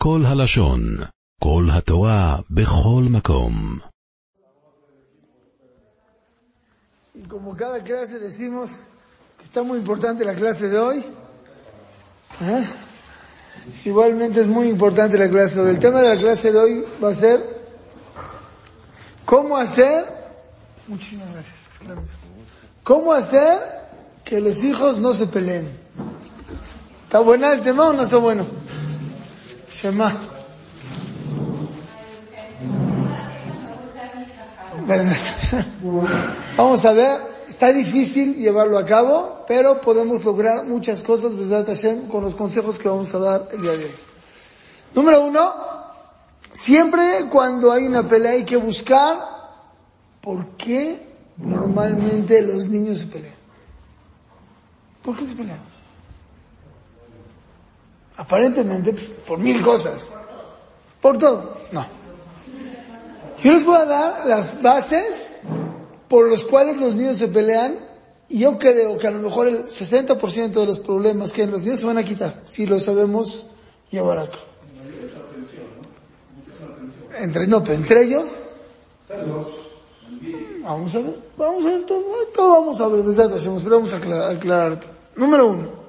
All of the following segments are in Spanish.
כל הלשון, כל התורה, בכל מקום. Y como cada clase decimos que está muy importante la clase de hoy, ¿eh? Pues igualmente es muy importante la clase de hoy. El tema de la clase de hoy va a ser cómo hacer, muchísimas gracias, cómo hacer que los hijos no se peleen. ¿Está buena el tema o no está bueno? Vamos a ver, está difícil llevarlo a cabo, pero podemos lograr muchas cosas, con los consejos que vamos a dar el día de hoy. Número uno, siempre cuando hay una pelea hay que buscar por qué normalmente los niños se pelean. ¿Por qué se pelean? Aparentemente pues, por mil cosas. Por todo. No. Yo les voy a dar las bases por los cuales los niños se pelean y yo creo que a lo mejor el 60% de los problemas que hay en los niños se van a quitar si lo sabemos llevar a cabo. Entre, no, pero entre ellos. Vamos a ver, vamos a ver todo, todo vamos a ver, pero vamos a aclarar, aclarar todo. Número uno.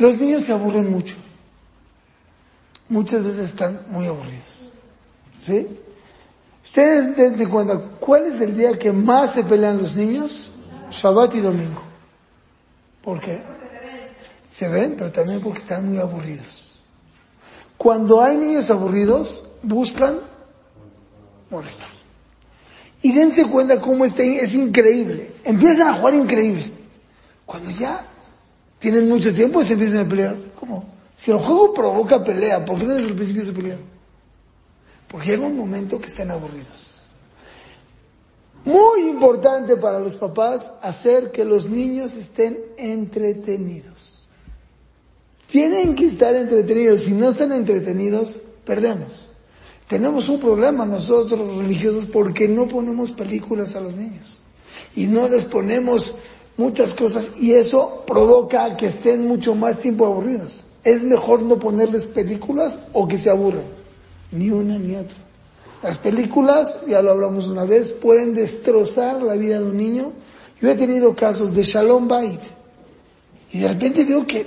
Los niños se aburren mucho. Muchas veces están muy aburridos. ¿Sí? Ustedes dense cuenta, ¿cuál es el día que más se pelean los niños? Shabbat y domingo. ¿Por qué? Se ven, pero también porque están muy aburridos. Cuando hay niños aburridos, buscan molestar. Y dense cuenta cómo este, es increíble. Empiezan a jugar increíble. Cuando ya tienen mucho tiempo, se empiezan a pelear. ¿Cómo? Si el juego provoca pelea, ¿por qué no desde el principio se pelean? Porque llega un momento que están aburridos. Muy importante para los papás hacer que los niños estén entretenidos. Tienen que estar entretenidos. Si no están entretenidos, perdemos. Tenemos un problema nosotros los religiosos porque no ponemos películas a los niños. Y no les ponemos muchas cosas y eso provoca que estén mucho más tiempo aburridos. Es mejor no ponerles películas o que se aburran. Ni una ni otra. Las películas, ya lo hablamos una vez, pueden destrozar la vida de un niño. Yo he tenido casos de Shalom Bait y de repente veo que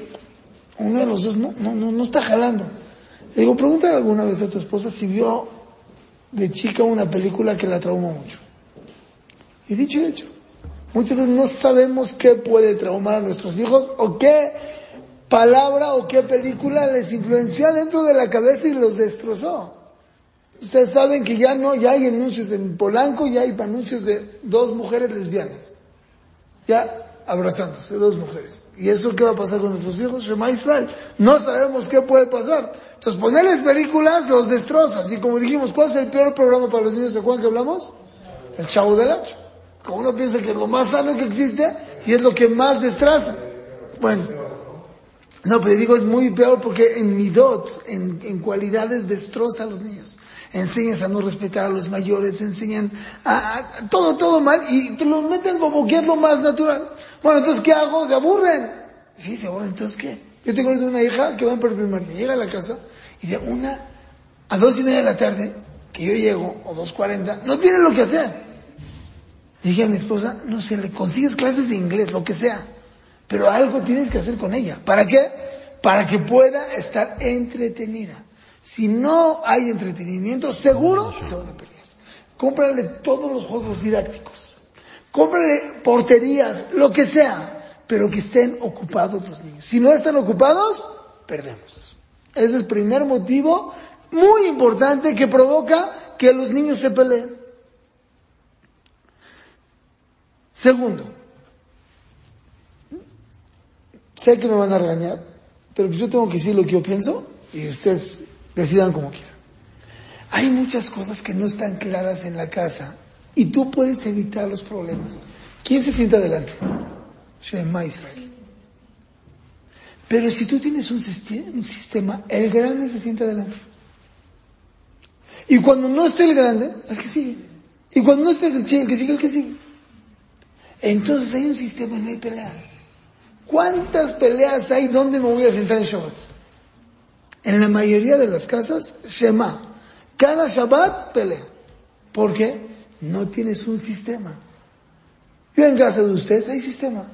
uno de los dos no, no, no, está jalando. Le digo, pregúntale alguna vez a tu esposa si vio de chica una película que la traumó mucho. Y dicho hecho. Muchas veces no sabemos qué puede traumar a nuestros hijos o qué palabra o qué película les influenció dentro de la cabeza y los destrozó. Ustedes saben que ya no, ya hay anuncios en Polanco, ya hay anuncios de dos mujeres lesbianas. Ya abrazándose, dos mujeres. ¿Y eso qué va a pasar con nuestros hijos? Shema Israel. No sabemos qué puede pasar. Entonces ponerles películas los destrozas. Y como dijimos, ¿cuál es el peor programa para los niños de Juan que hablamos? El Chavo del Hacho. Como uno piensa que es lo más sano que existe y es lo que más destroza. Bueno. No, pero digo es muy peor porque en midot, en, en cualidades destroza a los niños enseñas a no respetar a los mayores, enseñan a, todo, todo mal y te lo meten como que es lo más natural. Bueno, entonces, ¿qué hago? Se aburren. Sí, se aburren. Entonces, ¿qué? Yo tengo una hija que va en primaria, llega a la casa y de una a dos y media de la tarde, que yo llego, o dos cuarenta, no tiene lo que hacer. Dije a mi esposa, no sé, le consigues clases de inglés, lo que sea, pero algo tienes que hacer con ella. ¿Para qué? Para que pueda estar entretenida. Si no hay entretenimiento, seguro se van a pelear. Cómprale todos los juegos didácticos. Cómprale porterías, lo que sea, pero que estén ocupados los niños. Si no están ocupados, perdemos. Ese es el primer motivo muy importante que provoca que los niños se peleen. Segundo, sé que me van a regañar, pero yo tengo que decir lo que yo pienso y ustedes Decidan como quieran. Hay muchas cosas que no están claras en la casa y tú puedes evitar los problemas. ¿Quién se sienta adelante? Shema Israel. Pero si tú tienes un sistema, el grande se sienta adelante. Y cuando no esté el grande, el que sigue. Y cuando no esté el, el que sigue, el que sigue. Entonces hay un sistema, no hay peleas. ¿Cuántas peleas hay donde me voy a sentar en Shabbat? En la mayoría de las casas, Shema. Cada Shabbat pelea. ¿Por qué? No tienes un sistema. Yo en casa de ustedes hay sistema.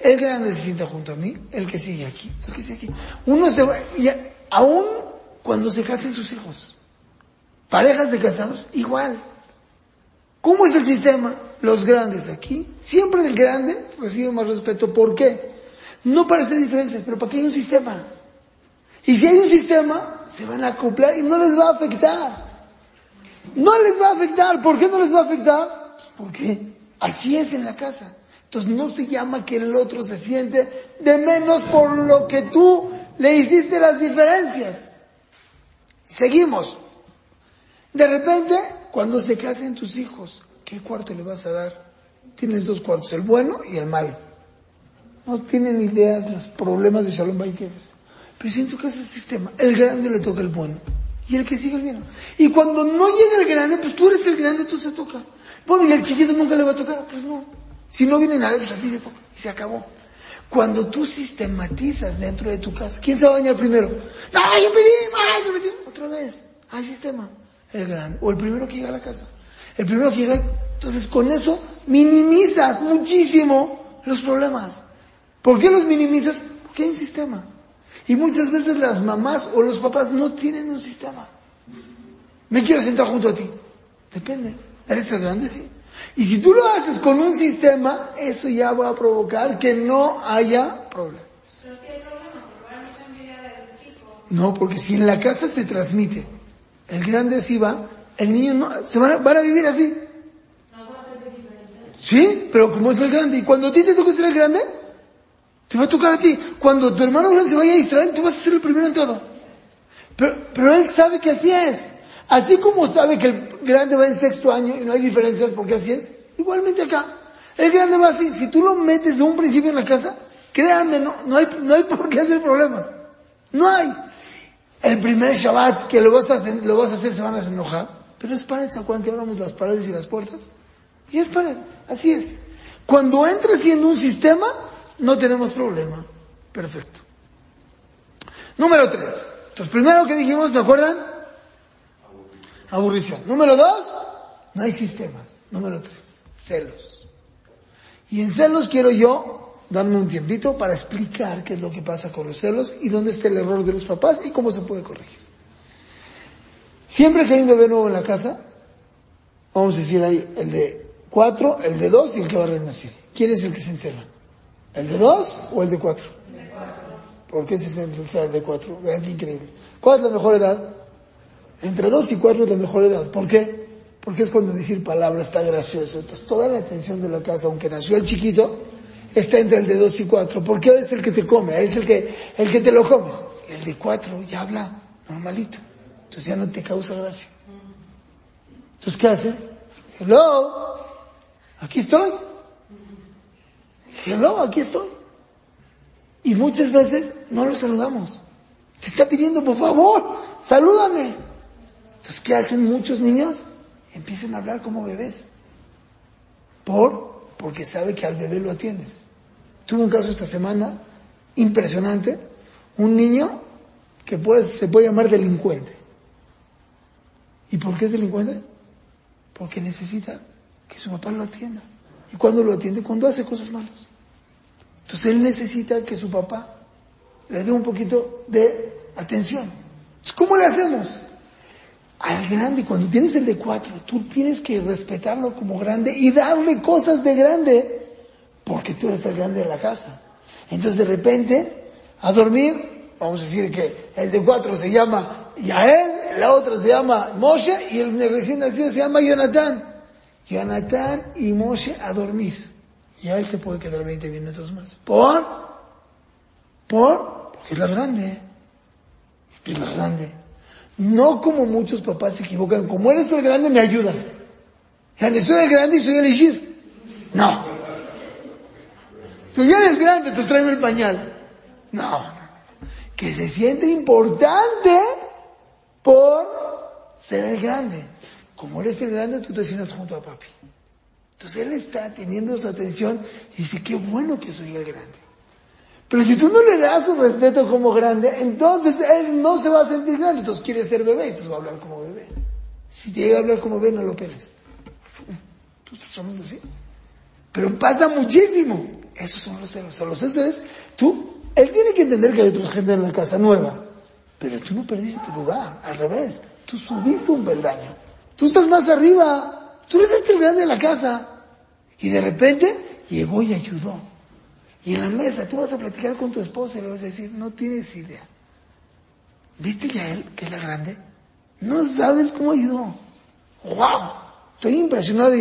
El grande se sienta junto a mí, el que sigue aquí, el que sigue aquí. Uno se va, y aún cuando se casen sus hijos, parejas de casados, igual. ¿Cómo es el sistema? Los grandes aquí, siempre el grande recibe más respeto. ¿Por qué? No para hacer diferencias, pero para que hay un sistema. Y si hay un sistema, se van a acoplar y no les va a afectar. No les va a afectar. ¿Por qué no les va a afectar? Pues porque así es en la casa. Entonces no se llama que el otro se siente de menos por lo que tú le hiciste las diferencias. Seguimos. De repente, cuando se casen tus hijos, ¿qué cuarto le vas a dar? Tienes dos cuartos, el bueno y el malo. No tienen ideas los problemas de Shalom Bay Pero si en tu casa el sistema, el grande le toca el bueno y el que sigue el bien. Y cuando no llega el grande, pues tú eres el grande, tú se toca. Bueno, y el chiquito nunca le va a tocar, pues no. Si no viene nadie, pues a ti te toca. Y se acabó. Cuando tú sistematizas dentro de tu casa, ¿quién se va a bañar primero? No, yo pedí, metió. Otra vez. Hay sistema. El grande. O el primero que llega a la casa. El primero que llega. Entonces con eso minimizas muchísimo los problemas. ¿Por qué los minimizas? Porque hay un sistema. Y muchas veces las mamás o los papás no tienen un sistema. Me quiero sentar junto a ti. Depende. ¿Eres el grande? Sí. Y si tú lo haces con un sistema, eso ya va a provocar que no haya problemas. No, porque si en la casa se transmite, el grande así va, el niño no, se van a, van a vivir así. Sí, pero como es el grande, y cuando a ti te toca ser el grande, te va a tocar a ti. Cuando tu hermano grande se vaya a Israel, tú vas a ser el primero en todo. Pero, pero él sabe que así es. Así como sabe que el grande va en sexto año y no hay diferencias porque así es, igualmente acá. El grande va así. Si tú lo metes de un principio en la casa, créanme, no, no, hay, no hay por qué hacer problemas. No hay. El primer Shabbat que lo vas a hacer, lo vas a hacer se van a enojar. Pero es para ¿se acuerdan que hablamos las paredes y las puertas? Y es para así es. Cuando entra siendo un sistema, no tenemos problema. Perfecto. Número tres. Entonces, primero que dijimos, ¿me acuerdan? Aburrición. Número dos, no hay sistemas. Número tres, celos. Y en celos quiero yo darme un tiempito para explicar qué es lo que pasa con los celos y dónde está el error de los papás y cómo se puede corregir. Siempre que hay un bebé nuevo en la casa, vamos a decir ahí el de cuatro, el de dos y el que va a renacer. ¿Quién es el que se encierra? ¿El de dos o el de cuatro? El de cuatro. ¿Por qué se el de cuatro? Vean qué increíble. ¿Cuál es la mejor edad? Entre dos y cuatro es la mejor edad. ¿Por qué? Porque es cuando decir palabras está gracioso. Entonces toda la atención de la casa, aunque nació el chiquito, está entre el de dos y cuatro. Porque es el que te come, es el que, el que te lo comes. El de cuatro ya habla normalito. Entonces ya no te causa gracia. Entonces, ¿qué hace? Hello, aquí estoy. Hello, aquí estoy. Y muchas veces no lo saludamos. Te está pidiendo, por favor, salúdame. Entonces, ¿qué hacen muchos niños? Empiezan a hablar como bebés. ¿Por? Porque sabe que al bebé lo atiendes. Tuve un caso esta semana impresionante. Un niño que puede, se puede llamar delincuente. ¿Y por qué es delincuente? Porque necesita que su papá lo atienda. ¿Y cuando lo atiende? Cuando hace cosas malas. Entonces él necesita que su papá le dé un poquito de atención. Entonces, ¿cómo le hacemos? al grande. Cuando tienes el de cuatro, tú tienes que respetarlo como grande y darle cosas de grande, porque tú eres el grande de la casa. Entonces de repente, a dormir, vamos a decir que el de cuatro se llama Yael, la otra se llama Moshe y el recién nacido se llama Jonathan. Jonathan y Moshe a dormir. Y a él se puede quedar 20 minutos más. ¿Por? ¿Por? Porque es la grande. Es la grande. No como muchos papás se equivocan, como eres el grande me ayudas. Ya soy el grande y soy el Ishir. No. Tú ya eres grande, te traigo el pañal. No. Que se siente importante por ser el grande. Como eres el grande, tú te sientas junto a papi. Entonces él está teniendo su atención y dice, qué bueno que soy el grande. Pero si tú no le das su respeto como grande, entonces él no se va a sentir grande, entonces quiere ser bebé, entonces va a hablar como bebé. Si te llega a hablar como bebé, no lo peles. Tú estás hablando así. Pero pasa muchísimo. Esos son los celos. Los celos tú, él tiene que entender que hay otra gente en la casa nueva. Pero tú no perdiste tu lugar. Al revés. Tú subiste un peldaño. Tú estás más arriba. Tú eres el grande de la casa. Y de repente llegó y ayudó. Y en la mesa tú vas a platicar con tu esposa y le vas a decir, no tienes idea. ¿Viste ya él, que es la grande? No sabes cómo ayudó. ¡Wow! Estoy impresionado.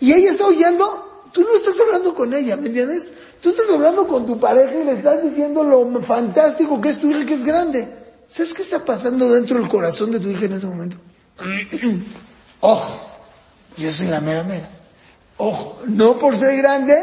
Y ella está oyendo, tú no estás hablando con ella, ¿me entiendes? Tú estás hablando con tu pareja y le estás diciendo lo fantástico que es tu hija que es grande. ¿Sabes qué está pasando dentro del corazón de tu hija en ese momento? Ojo, yo soy la mera mera. Ojo, no por ser grande,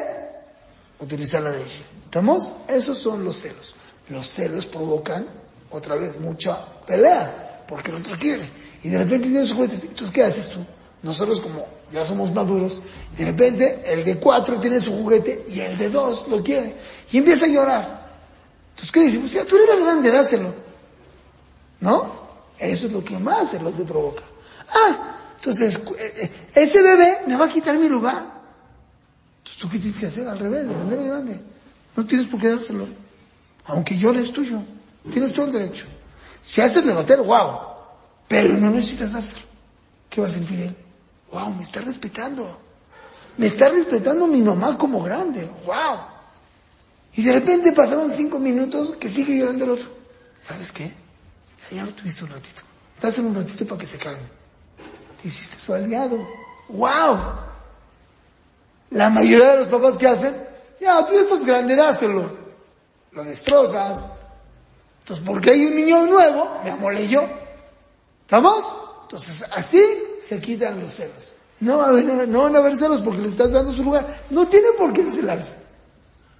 utilizar la de ella. ¿Estamos? Esos son los celos. Los celos provocan, otra vez, mucha pelea, porque el otro quiere. Y de repente tiene sus juguetes. Entonces, ¿qué haces tú? Nosotros como ya somos maduros, de repente el de cuatro tiene su juguete y el de dos lo quiere. Y empieza a llorar. Entonces, ¿qué decimos? Ya, tú eres grande, dáselo. ¿No? Eso es lo que más lo te provoca. Ah, entonces, eh, eh, ese bebé me va a quitar mi lugar. Entonces, ¿tú qué tienes que hacer? Al revés, defender grande. No tienes por qué dárselo. Aunque llores tuyo. Tienes todo el derecho. Si haces levantar, wow. Pero no necesitas dárselo. ¿Qué va a sentir él? Wow, me está respetando. Me está respetando mi mamá como grande. Wow. Y de repente pasaron cinco minutos que sigue llorando el otro. ¿Sabes qué? Ya, lo tuviste un ratito. Dáselo un ratito para que se calme. Te hiciste su aliado. ¡Wow! La mayoría de los papás que hacen, ya, tú estás grande, dáselo. Lo destrozas. Entonces, porque hay un niño nuevo, me amolé yo. ¿Estamos? Entonces, así se quitan los celos. No, no van a haber celos porque le estás dando su lugar. No tiene por qué celarse.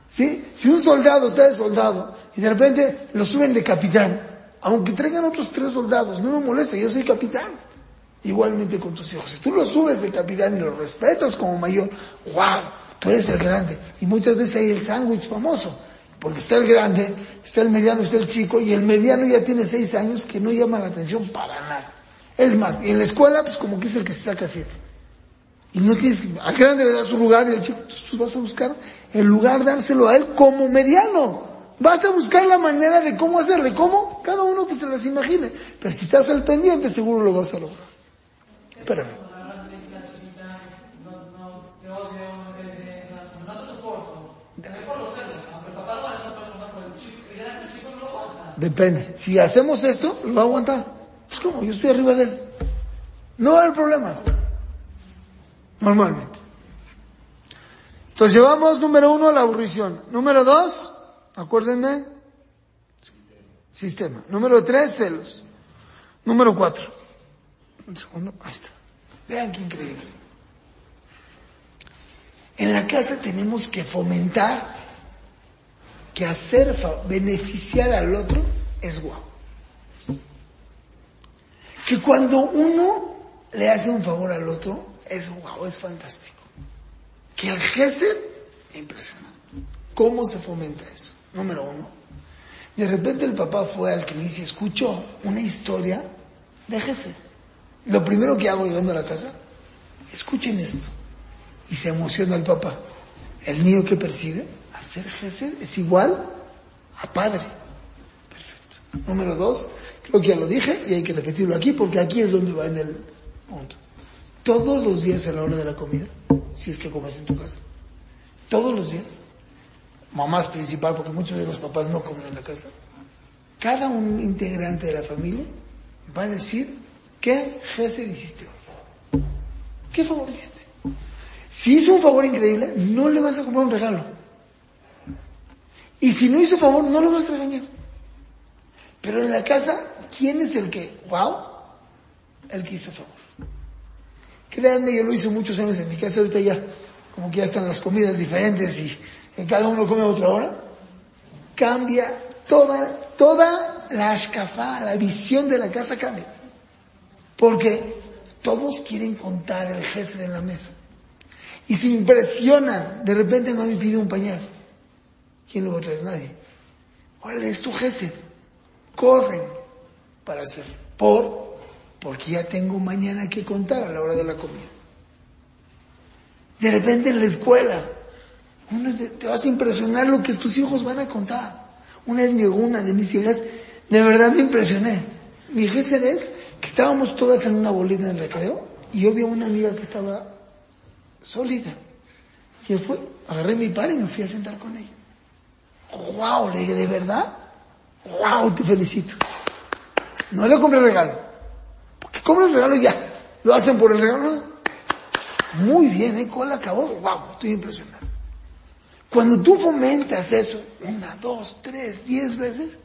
¿Sí? Si un soldado está de soldado y de repente lo suben de capitán, aunque traigan otros tres soldados, no me molesta, yo soy capitán. Igualmente con tus hijos. Si tú lo subes de capitán y lo respetas como mayor, wow, tú eres el grande. Y muchas veces hay el sándwich famoso. Porque está el grande, está el mediano, está el chico, y el mediano ya tiene seis años que no llama la atención para nada. Es más, y en la escuela, pues como que es el que se saca siete. Y no tienes, al grande le das su lugar y al chico, tú vas a buscar el lugar, dárselo a él como mediano. Vas a buscar la manera de cómo hacerle. ¿Cómo? Cada uno que se las imagine. Pero si estás al pendiente, seguro lo vas a lograr. Espérame. Depende. Si hacemos esto, lo va a aguantar. Pues como, yo estoy arriba de él. No va a haber problemas. Normalmente. Entonces llevamos número uno la aburrición. Número dos, Acuérdenme. Sistema. Número tres, celos. Número cuatro. Un segundo. Ahí está. Vean qué increíble. En la casa tenemos que fomentar que hacer beneficiar al otro es guau. Que cuando uno le hace un favor al otro es guau, es fantástico. Que el jefe, impresionante. ¿Cómo se fomenta eso? número uno. Y de repente el papá fue al me dice, escuchó una historia, déjese. Lo primero que hago llegando a la casa, escuchen esto. Y se emociona el papá. El niño que percibe, hacer jefe es igual a padre. Perfecto. Número dos, creo que ya lo dije y hay que repetirlo aquí porque aquí es donde va en el punto. Todos los días a la hora de la comida, si es que comes en tu casa, todos los días, mamás principal, porque muchos de los papás no comen en la casa, cada un integrante de la familia va a decir qué jefe hiciste hoy. ¿Qué favor hiciste? Si hizo un favor increíble, no le vas a comprar un regalo. Y si no hizo favor, no lo vas a regañar. Pero en la casa, ¿quién es el que? ¡Wow! El que hizo favor. Créanme, yo lo hice muchos años en mi casa, ahorita ya, como que ya están las comidas diferentes y que cada uno come otra hora, cambia toda, toda la ashkafá, la visión de la casa cambia. Porque todos quieren contar el gesto en la mesa. Y se impresionan, de repente no me pide un pañal. ¿Quién lo va a traer? Nadie. Órale, es tu Gesed. Corren para hacer. Por, porque ya tengo mañana que contar a la hora de la comida. De repente en la escuela, te, vas a impresionar lo que tus hijos van a contar. Una vez me llegó de mis hijas, de verdad me impresioné. Mi Gesed es que estábamos todas en una bolita en recreo y yo vi a una amiga que estaba solita. Y fue, agarré mi par y me fui a sentar con ella. ¡Wow! Le dije, ¿de verdad? ¡Wow! Te felicito. No le compré regalo. Porque compra el regalo ya. Lo hacen por el regalo. Muy bien, ¿eh? Cola acabó. ¡Wow! Estoy impresionado. Cuando tú fomentas eso, una, dos, tres, diez veces,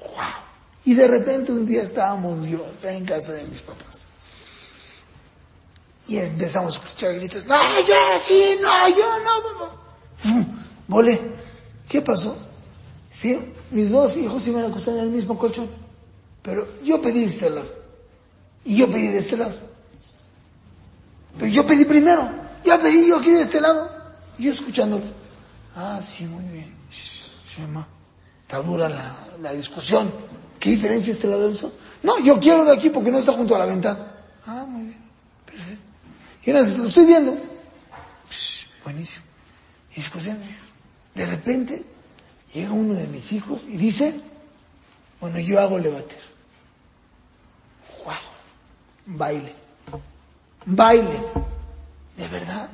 ¡wow! Y de repente un día estábamos yo, en casa de mis papás. Y empezamos a escuchar gritos, no, yo sí, no, yo no, no. Volé. ¿Qué pasó? Sí, mis dos hijos iban a acostar en el mismo colchón. Pero yo pedí de este lado. Y yo pedí de este lado. Pero yo pedí primero. Ya pedí yo aquí de este lado. Y yo escuchando. Ah, sí, muy bien. Shema. Está dura la, la discusión. ¿Qué diferencia este lado del sol? No, yo quiero de aquí porque no está junto a la ventana. Ah, muy bien. Perfecto. Y ahora lo estoy viendo. Buenísimo. Y. De repente llega uno de mis hijos y dice, bueno, yo hago levater. Baile. Baile. ¿De verdad?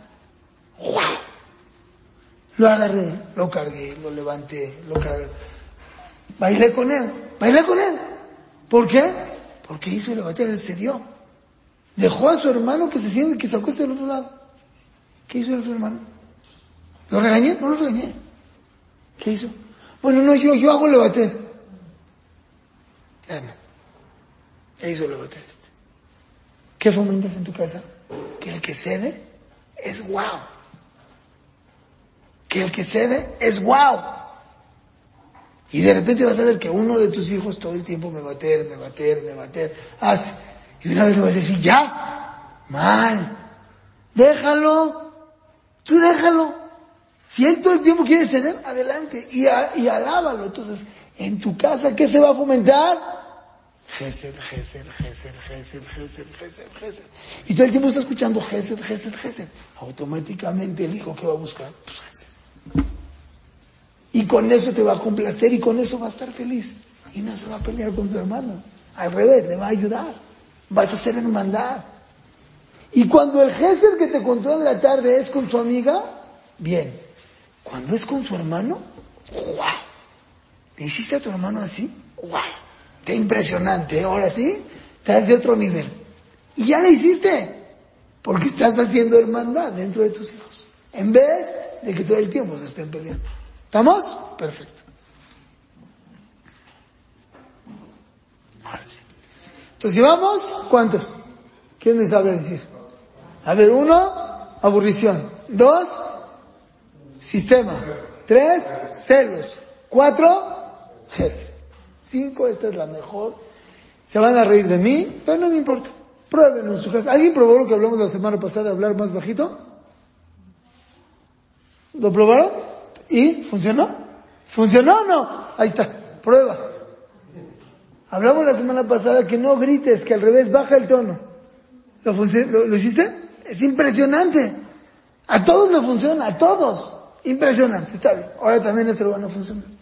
Lo agarré, lo cargué, lo levanté, lo cargué. Bailé con él, bailé con él. ¿Por qué? Porque hizo el levater, él se dio. Dejó a su hermano que se siente, que se acueste del otro lado. ¿Qué hizo el hermano? ¿Lo regañé? No lo regañé. ¿Qué hizo? Bueno, no, yo, yo hago. Ya no. Ya hizo levater este. ¿Qué fomentas en tu casa? Que el que cede es guau. Que el que cede es guau. Y de repente vas a ver que uno de tus hijos todo el tiempo me va a bater, me va a bater, me va a bater, hace. Y una vez le vas a decir, ya, mal, déjalo, tú déjalo. Si él todo el tiempo quiere ceder, adelante y, a, y alábalo. Entonces, en tu casa, ¿qué se va a fomentar? Gesed, Gesed, Gesed, Gesed, Gesed, Gesed, Gesed. Y todo el tiempo está escuchando Gesed, Gesed, Gesed. Automáticamente el hijo que va a buscar, pues Gesed. Y con eso te va a complacer y con eso va a estar feliz. Y no se va a pelear con su hermano. Al revés, le va a ayudar. Vas a hacer hermandad. Y cuando el Gesed que te contó en la tarde es con su amiga, bien. Cuando es con su hermano, ¡guau! ¿Le hiciste a tu hermano así? ¡guau! Qué impresionante, ¿eh? ahora sí, estás de otro nivel. Y ya le hiciste, porque estás haciendo hermandad dentro de tus hijos, en vez de que todo el tiempo se estén peleando. ¿Estamos? Perfecto. Ahora sí. Entonces, ¿llevamos cuántos? ¿Quién me sabe decir? A ver, uno, aburrición. Dos, sistema. Tres, celos. Cuatro, jefe. Cinco, esta es la mejor. Se van a reír de mí, pero no me importa. Prueben en. ¿Alguien probó lo que hablamos la semana pasada hablar más bajito? ¿Lo probaron? ¿Y? ¿Funcionó? ¿Funcionó o no? Ahí está. Prueba. Hablamos la semana pasada que no grites, que al revés baja el tono. ¿Lo, lo, ¿Lo, hiciste? Es impresionante. A todos le funciona, a todos. Impresionante, está bien. Ahora también esto lo van a funcionar.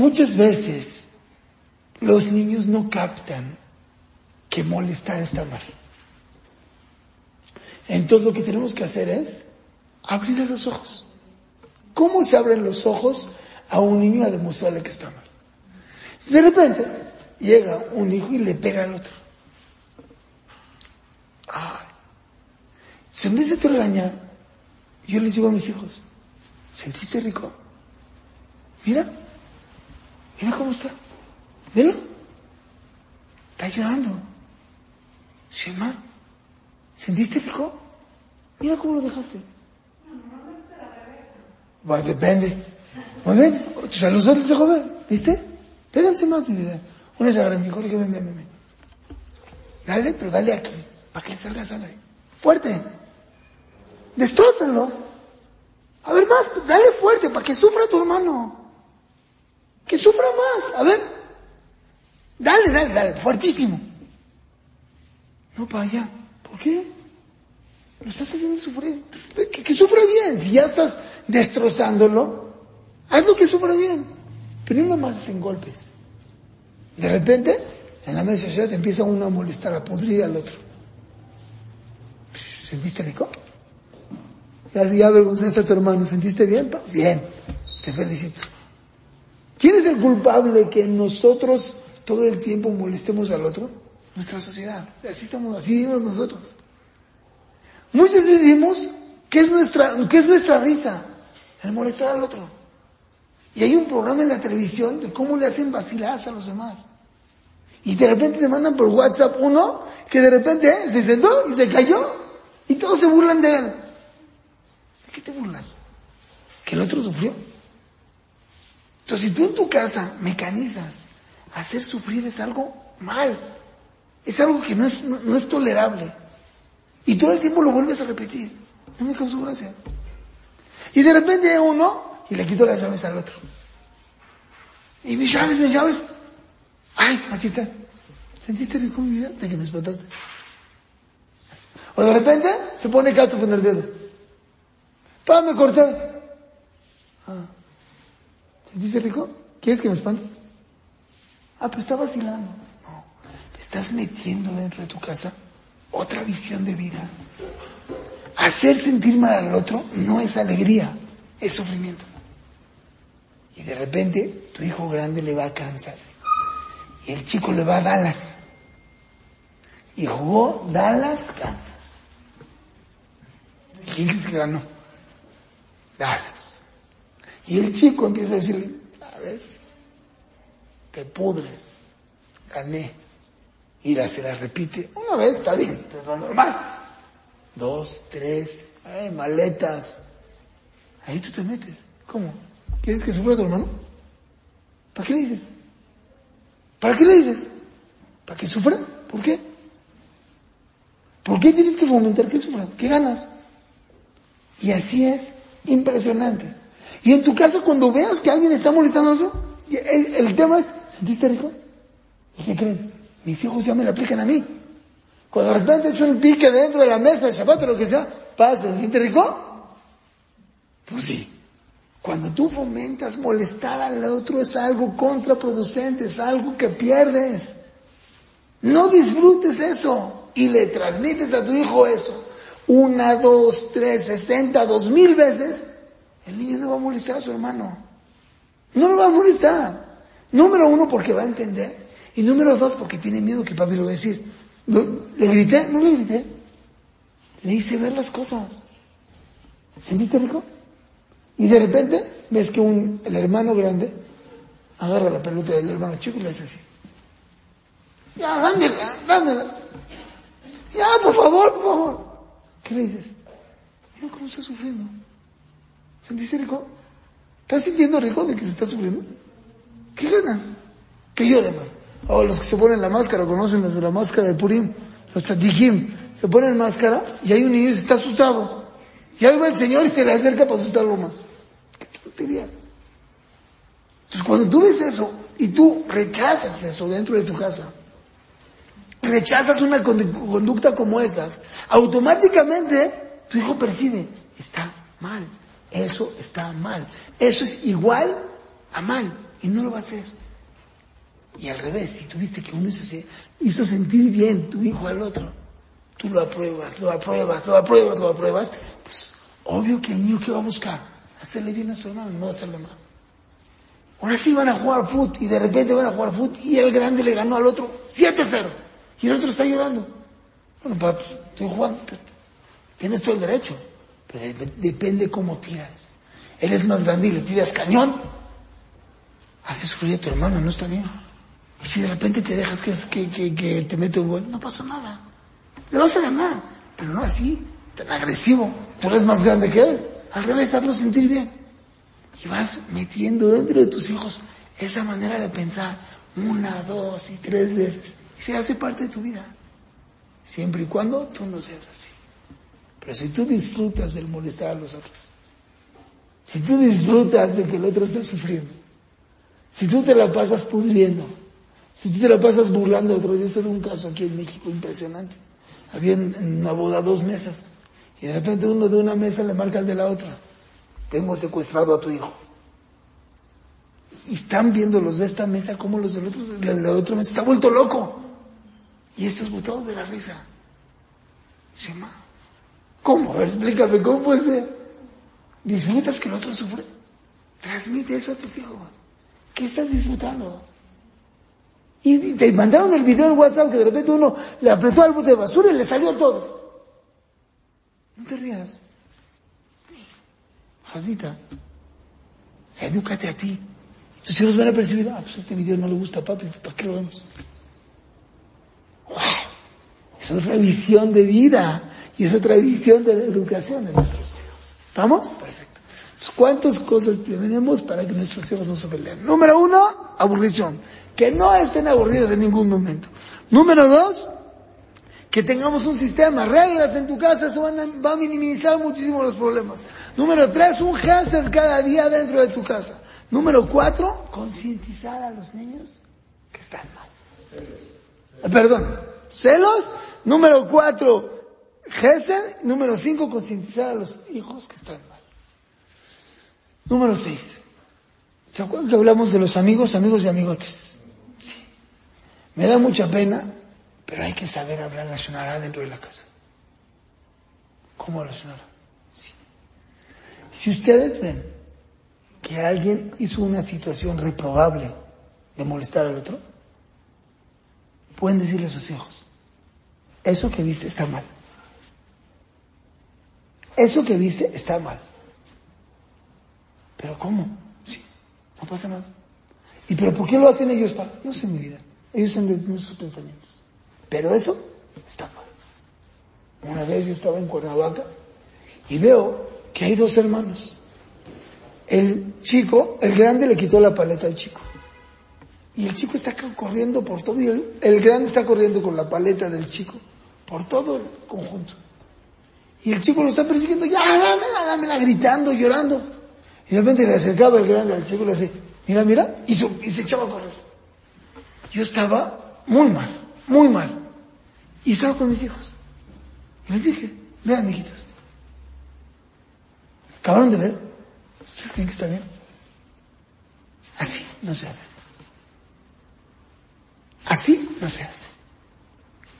Muchas veces los niños no captan que molestar está mal. Entonces lo que tenemos que hacer es abrirle los ojos. ¿Cómo se abren los ojos a un niño a demostrarle que está mal? De repente llega un hijo y le pega al otro. Ay. Se en vez yo les digo a mis hijos, ¿sentiste rico? Mira, mira cómo está. Velo. Está llorando. Shema, ¿sentiste rico? Mira cómo lo dejaste. Bueno, depende. Muy bien. Sea, los otros dejo ver. ¿Viste? Péganse más, mi vida. Una agarra mi hijo y que ven, ven, ven. Dale, pero dale aquí. Para que le salga sangre. Fuerte. Destrózalo. A ver más, dale fuerte para que sufra tu hermano. Que sufra más. A ver. Dale, dale, dale. Fuertísimo. No para allá. ¿Por qué? Lo estás haciendo sufrir. Que, que sufra bien. Si ya estás destrozándolo, haz lo que sufra bien. Pero no más en golpes. De repente, en la mesa te empieza uno a molestar, a pudrir al otro. ¿Sentiste rico? Ya, ya avergonzaste a tu hermano. ¿Sentiste bien? Bien. Te felicito. ¿Quién es el culpable que nosotros todo el tiempo molestemos al otro? Nuestra sociedad. Así estamos, así vivimos nosotros. Muchos vivimos que es nuestra, que es nuestra risa, el molestar al otro. Y hay un programa en la televisión de cómo le hacen vaciladas a los demás. Y de repente te mandan por WhatsApp uno que de repente eh, se sentó y se cayó y todos se burlan de él. ¿De qué te burlas? ¿Que el otro sufrió? Entonces, si tú en tu casa mecanizas hacer sufrir es algo mal, es algo que no es, no, es tolerable, y todo el tiempo lo vuelves a repetir, no me causó gracia. Y de repente uno, y le quito las llaves al otro. Y mis llaves, mis llaves. Ay, aquí está. ¿Sentiste rico mi vida de que me espantaste? O de repente se pone cacho con el dedo. Pa, me corté. Ah. ¿Sentiste rico? ¿Quieres que me espante? Ah, pero está vacilando. No, estás metiendo dentro de tu casa otra visión de vida. Hacer sentir mal al otro no es alegría, es sufrimiento. Y de repente tu hijo grande le va a Kansas y el chico le va a Dallas. Y jugó Dallas, Kansas. ¿Quién crees que ganó? Dallas. Y el chico empieza a decirle, ¿sabes? Te pudres. Gané. Y la, se la repite. Una vez está bien, pero normal. Dos, tres, maletas. Ahí tú te metes. ¿Cómo? ¿Quieres que sufra tu hermano? ¿Para qué le dices? ¿Para qué le dices? ¿Para que sufra? ¿Por qué? ¿Por qué tienes que fomentar que sufra? ¿Qué ganas? Y así es impresionante. Y en tu casa cuando veas que alguien está molestando a otro, el, tema es, ¿sentiste rico? ¿Y qué creen? Mis hijos ya me lo aplican a mí. Cuando de repente hecho un pique dentro de la mesa, de Shabbat o lo que sea, pasa, ¿siente rico? Pues sí. Cuando tú fomentas molestar al otro es algo contraproducente, es algo que pierdes. No disfrutes eso y le transmites a tu hijo eso. Una, dos, tres, sesenta, dos mil veces el niño no va a molestar a su hermano. No lo va a molestar. Número uno, porque va a entender. Y número dos, porque tiene miedo que papi lo va a decir. ¿Le grité? No le grité. Le hice ver las cosas. ¿Sentiste rico? Y de repente ves que un, el hermano grande agarra la pelota del hermano chico y le hace así. Ya, dámela, dámela. Ya, por favor, por favor. ¿Qué le dices? Mira cómo está sufriendo. ¿Sentiste rico? ¿Estás sintiendo rico de que se está sufriendo? ¿Qué ganas? Que llore más. O los que se ponen la máscara, conocen los de la máscara de Purim, los tzadikim, se ponen máscara y hay un niño que está asustado. Y ahí va el Señor y se le acerca para asustarlo más. ¿Qué tontería? Entonces cuando tú ves eso y tú rechazas eso dentro de tu casa, rechazas una conducta como esas, automáticamente tu hijo percibe, está mal. Eso está mal. Eso es igual a mal y no lo va a hacer. Y al revés, si tuviste que uno hizo, hizo sentir bien tu hijo al otro, tú lo apruebas, lo apruebas, lo apruebas, lo apruebas, pues obvio que el niño que va a buscar, hacerle bien a su hermano, no hacerle mal. Ahora sí van a jugar fútbol y de repente van a jugar fútbol y el grande le ganó al otro 7-0 y el otro está llorando. Bueno, papá, estoy jugando, tienes todo el derecho. Pero depende cómo tiras. Eres más grande y le tiras cañón. Hace sufrir a tu hermano, no está bien. Y si de repente te dejas que, que, te mete un gol, no pasa nada. Le vas a ganar. Pero no así, tan agresivo. Tú eres más grande que él. Al revés, hazlo sentir bien. Y vas metiendo dentro de tus hijos esa manera de pensar una, dos y tres veces. Y se hace parte de tu vida. Siempre y cuando tú no seas así. Pero si tú disfrutas del molestar a los otros, si tú disfrutas de que el otro esté sufriendo, Si tú te la pasas pudriendo, si tú te la pasas burlando a otro, yo sé de un caso aquí en México impresionante. Había en una boda dos mesas y de repente uno de una mesa le marca al de la otra. Tengo secuestrado a tu hijo. Y están viendo los de esta mesa como los del otro, de la otra mesa está vuelto loco. Y estos botados de la risa. ¿Cómo? A ver, explícame, ¿cómo puede ser? ¿Disfrutas que el otro sufre? Transmite eso a tus hijos. ¿Qué estás disfrutando? Y te mandaron el video en WhatsApp que de repente uno le apretó al bote de basura y le salió todo. No te rías. Jazita, edúcate a ti. Tus hijos van a percibir, ah, pues este video no le gusta a papi, ¿para qué lo vemos? Es otra visión de vida y es otra visión de la educación de nuestros hijos. ¿Estamos? Perfecto. ¿Cuántas cosas tenemos para que nuestros hijos no se peleen? Número uno, aburrición. Que no estén aburridos en ningún momento. Número dos, que tengamos un sistema, reglas en tu casa, eso va a minimizar muchísimo los problemas. Número tres, un hazard cada día dentro de tu casa. Número cuatro, concientizar a los niños que están mal. Perdón, celos. Número cuatro, Gesed. Número cinco, concientizar a los hijos que están mal. Número seis. ¿Se acuerdan que hablamos de los amigos, amigos y amigotes? Sí. Me da mucha pena pero hay que saber hablar la Shonara dentro de la casa. ¿Cómo la Shonara? Sí. Si ustedes ven que alguien hizo una situación reprobable de molestar al otro, pueden decirle a sus hijos, eso que viste está mal. Eso que viste está mal. Pero ¿cómo? Sí, no pasa nada. ¿Y pero por qué lo hacen ellos? Pa? No sé mi vida. Ellos son de nuestros pensamientos. Pero eso está mal. Una vez yo estaba en Cuernavaca y veo que hay dos hermanos. El chico, el grande le quitó la paleta al chico. Y el chico está corriendo por todo y el, grande está corriendo con la paleta del chico por todo el conjunto. Y el chico lo está persiguiendo, ya, dámela, dámela, gritando, llorando. Y de repente le acercaba el grande al chico y le decía, mira, mira, y se echaba a correr. Yo estaba muy mal, muy mal. Y estaba con mis hijos. Y les dije, vean, hijitos. Acabaron de ver. ¿Ustedes creen que está bien? Así no se hace. Así no se hace.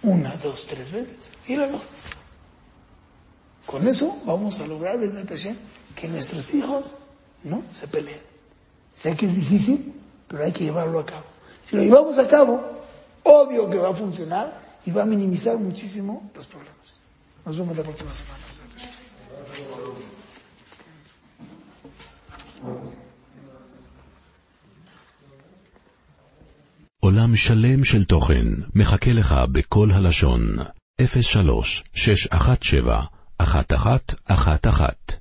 Una, dos, tres veces. Y lo logras. Con eso vamos a lograr, que nuestros hijos no se peleen. Sé que es difícil, pero hay que llevarlo a cabo. Si lo llevamos a cabo, obvio que va a funcionar y va a minimizar muchísimo los problemas. Nos vemos la próxima semana. עולם שלם של תוכן מחכה לך בכל הלשון, 03 617 1111